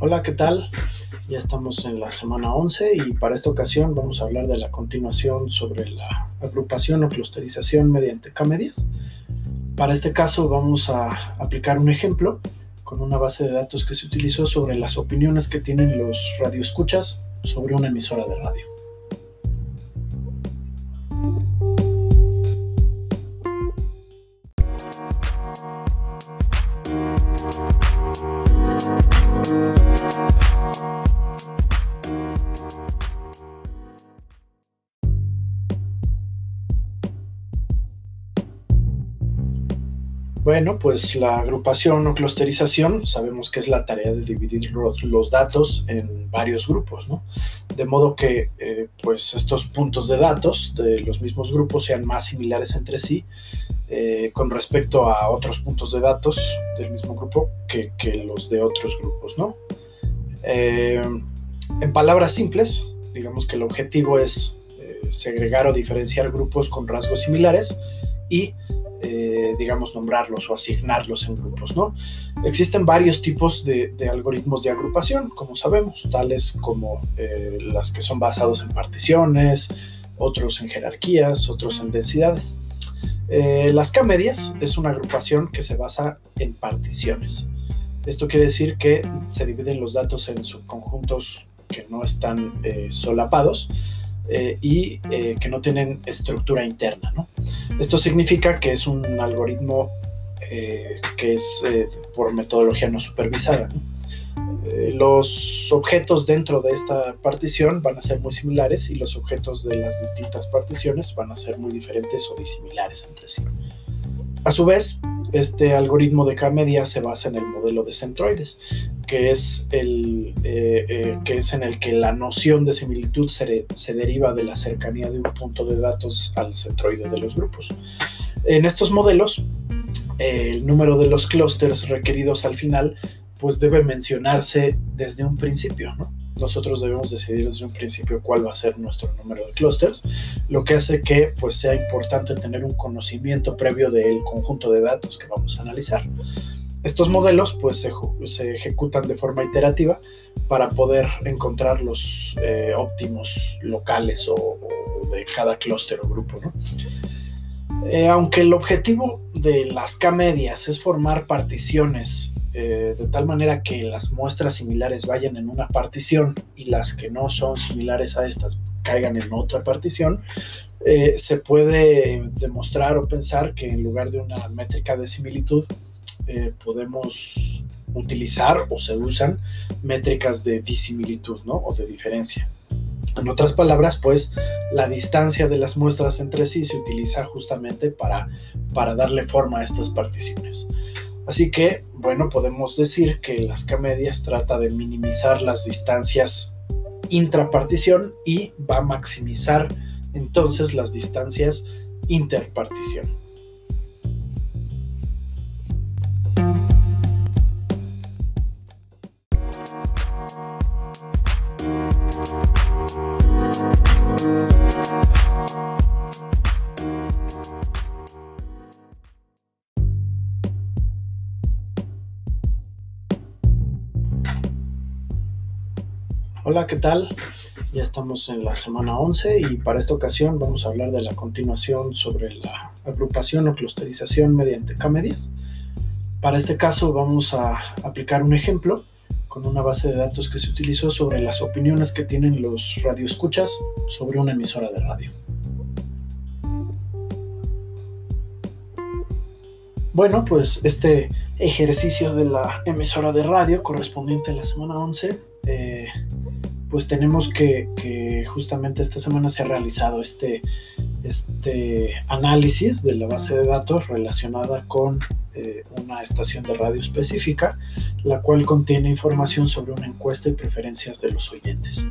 Hola, ¿qué tal? Ya estamos en la semana 11 y para esta ocasión vamos a hablar de la continuación sobre la agrupación o clusterización mediante K-medias. Para este caso vamos a aplicar un ejemplo con una base de datos que se utilizó sobre las opiniones que tienen los radioescuchas sobre una emisora de radio. Bueno, pues la agrupación o clusterización sabemos que es la tarea de dividir los, datos en varios grupos, ¿no? De modo que eh, pues estos puntos de datos de los mismos grupos sean más similares entre sí eh, con respecto a otros puntos de datos del mismo grupo que, los de otros grupos, ¿no? Eh, en palabras simples, digamos que el objetivo es segregar o diferenciar grupos con rasgos similares y eh, digamos, nombrarlos o asignarlos en grupos, ¿no? Existen varios tipos de, algoritmos de agrupación, como sabemos, tales como eh, las que son basados en particiones, otros en jerarquías, otros en densidades. Eh, las K-medias es una agrupación que se basa en particiones. Esto quiere decir que se dividen los datos en subconjuntos que no están solapados y que no tienen estructura interna, ¿no? Esto significa que es un algoritmo eh, que es eh, por metodología no supervisada. Eh, los objetos dentro de esta partición van a ser muy similares y los objetos de las distintas particiones van a ser muy diferentes o disimilares entre sí. A su vez, este algoritmo de K-media se basa en el modelo de centroides, que es, el, que es en el que la noción de similitud se, se, deriva de la cercanía de un punto de datos al centroide de los grupos. En estos modelos, el número de los clústeres requeridos al final pues debe mencionarse desde un principio, ¿no? Nosotros debemos decidir desde un principio cuál va a ser nuestro número de clústeres, lo que hace que pues, sea importante tener un conocimiento previo del conjunto de datos que vamos a analizar. Estos modelos pues, se, ejecutan de forma iterativa para poder encontrar los eh, óptimos locales o, de cada clúster o grupo. Eh, aunque el objetivo de las K-medias es formar particiones eh, de tal manera que las muestras similares vayan en una partición y las que no son similares a estas caigan en otra partición, eh, se puede demostrar o pensar que en lugar de una métrica de similitud, eh, podemos utilizar o se usan métricas de disimilitud o de diferencia. En otras palabras, pues la distancia de las muestras entre sí se utiliza justamente para, para darle forma a estas particiones. Así que, bueno, podemos decir que las K-medias trata de minimizar las distancias intrapartición y va a maximizar entonces las distancias interpartición. Hola, ¿qué tal? Ya estamos en la semana 11 y para esta ocasión vamos a hablar de la continuación sobre la agrupación o clusterización mediante K-medias. Para este caso vamos a aplicar un ejemplo con una base de datos que se utilizó sobre las opiniones que tienen los radioescuchas sobre una emisora de radio. Bueno, pues este ejercicio de la emisora de radio correspondiente a la semana 11 eh, pues tenemos que, justamente esta semana se ha realizado este, este análisis de la base de datos relacionada con eh, una estación de radio específica, la cual contiene información sobre una encuesta y preferencias de los oyentes.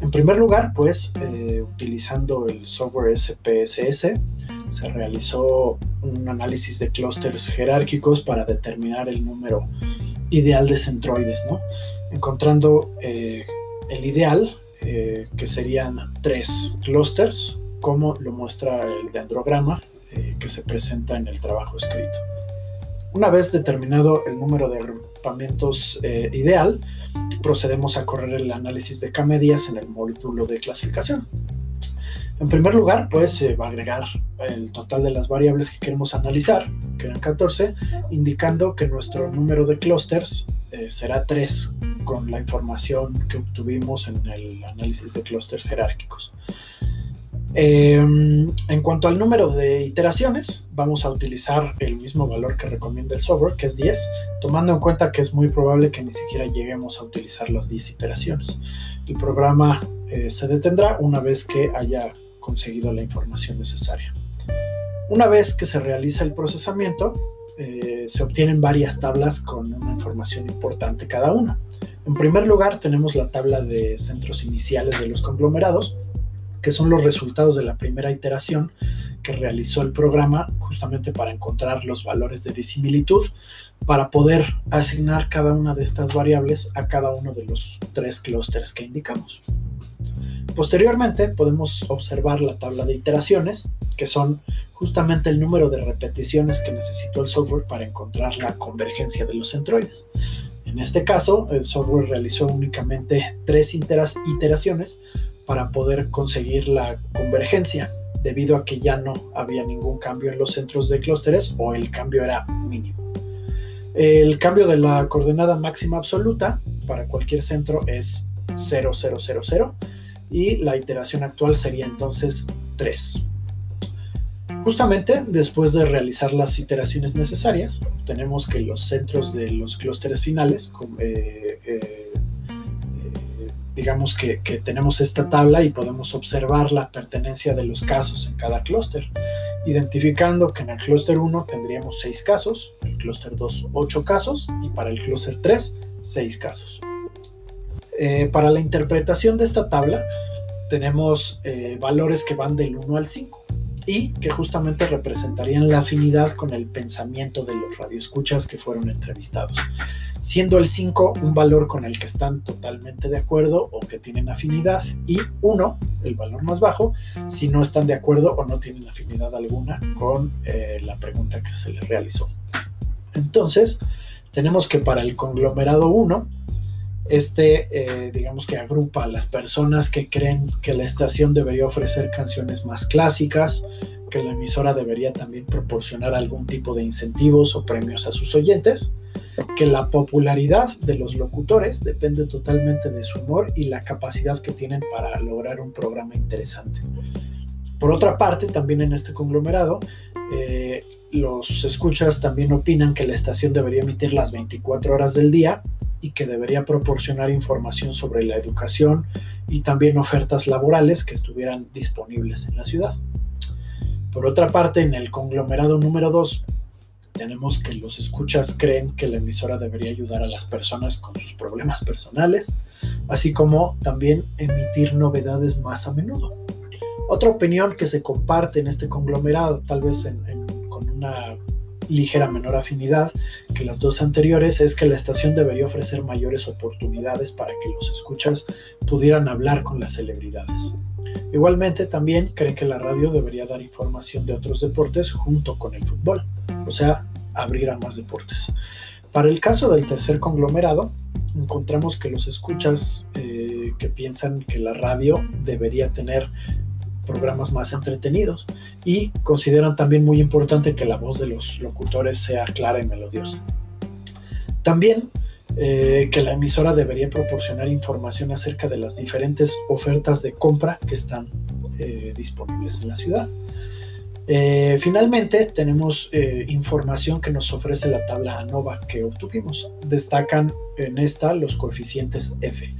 En primer lugar, pues, eh, utilizando el software SPSS, se realizó un análisis de clústeres jerárquicos para determinar el número ideal de centroides, ¿no? Encontrando eh, el ideal, eh, que serían tres clusters, como lo muestra el dendrograma eh, que se presenta en el trabajo escrito. Una vez determinado el número de agrupamientos eh, ideal, procedemos a correr el análisis de K-medias en el módulo de clasificación. En primer lugar, pues se va a agregar el total de las variables que queremos analizar, que eran 14, indicando que nuestro número de clústeres eh, será 3 con la información que obtuvimos en el análisis de clústeres jerárquicos. Em, en cuanto al número de iteraciones, vamos a utilizar el mismo valor que recomienda el software, que es 10, tomando en cuenta que es muy probable que ni siquiera lleguemos a utilizar las 10 iteraciones. El programa eh, se detendrá una vez que haya conseguido la información necesaria. Una vez que se realiza el procesamiento, eh, se obtienen varias tablas con una información importante cada una. En primer lugar, tenemos la tabla de centros iniciales de los conglomerados, que son los resultados de la primera iteración que realizó el programa justamente para encontrar los valores de disimilitud para poder asignar cada una de estas variables a cada uno de los tres clústeres que indicamos. Posteriormente podemos observar la tabla de iteraciones, que son justamente el número de repeticiones que necesitó el software para encontrar la convergencia de los centroides. En este caso, el software realizó únicamente tres iteraciones, para poder conseguir la convergencia, debido a que ya no había ningún cambio en los centros de clústeres o el cambio era mínimo. El cambio de la coordenada máxima absoluta para cualquier centro es 0, 0, 0, 0 y la iteración actual sería entonces 3. Justamente después de realizar las iteraciones necesarias, tenemos que los centros de los clústeres finales, eh, eh, digamos que, tenemos esta tabla y podemos observar la pertenencia de los casos en cada clúster, identificando que en el clúster 1 tendríamos 6 casos, en el clúster 2 8 casos y para el clúster 3 6 casos. Eh, para la interpretación de esta tabla tenemos valores que van del 1 al 5 y que justamente representarían la afinidad con el pensamiento de los radioescuchas que fueron entrevistados siendo el 5 un valor con el que están totalmente de acuerdo o que tienen afinidad y 1, el valor más bajo, si no están de acuerdo o no tienen afinidad alguna con eh, la pregunta que se les realizó. Entonces, tenemos que para el conglomerado 1, este, eh, digamos que agrupa a las personas que creen que la estación debería ofrecer canciones más clásicas, que la emisora debería también proporcionar algún tipo de incentivos o premios a sus oyentes, que la popularidad de los locutores depende totalmente de su humor y la capacidad que tienen para lograr un programa interesante. Por otra parte, también en este conglomerado, eh, los escuchas también opinan que la estación debería emitir las 24 horas del día y que debería proporcionar información sobre la educación y también ofertas laborales que estuvieran disponibles en la ciudad. Por otra parte, en el conglomerado número 2, tenemos que los escuchas creen que la emisora debería ayudar a las personas con sus problemas personales, así como también emitir novedades más a menudo. Otra opinión que se comparte en este conglomerado, tal vez con una ligera menor afinidad que las dos anteriores, es que la estación debería ofrecer mayores oportunidades para que los escuchas pudieran hablar con las celebridades. Igualmente también creen que la radio debería dar información de otros deportes junto con el fútbol o sea, abrir a más deportes. Para el caso del tercer conglomerado, encontramos que los escuchas eh, que piensan que la radio debería tener programas más entretenidos y consideran también muy importante que la voz de los locutores sea clara y melodiosa. También eh, que la emisora debería proporcionar información acerca de las diferentes ofertas de compra que están eh, disponibles en la ciudad. Eh, finalmente, tenemos información que nos ofrece la tabla ANOVA que obtuvimos. Destacan en esta los coeficientes F,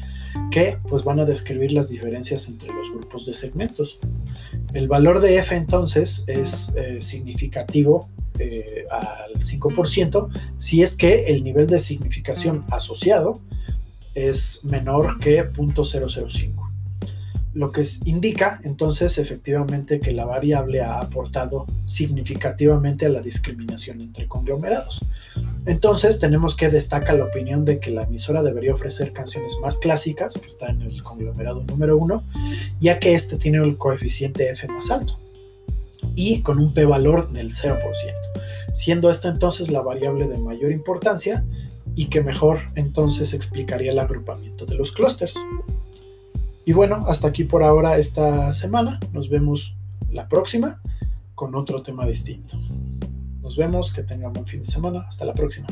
que pues van a describir las diferencias entre los grupos de segmentos. El valor de F entonces es eh, significativo al 5% si es que el nivel de significación asociado es menor que 0.005 lo que indica entonces efectivamente que la variable ha aportado significativamente a la discriminación entre conglomerados. Entonces tenemos que destacar la opinión de que la emisora debería ofrecer canciones más clásicas, que está en el conglomerado número uno, ya que este tiene el coeficiente F más alto y con un p-valor del 0%. siendo esta entonces la variable de mayor importancia y que mejor entonces explicaría el agrupamiento de los clústeres. Y bueno, hasta aquí por ahora esta semana. Nos vemos la próxima con otro tema distinto. Nos vemos, que tengan buen fin de semana. Hasta la próxima.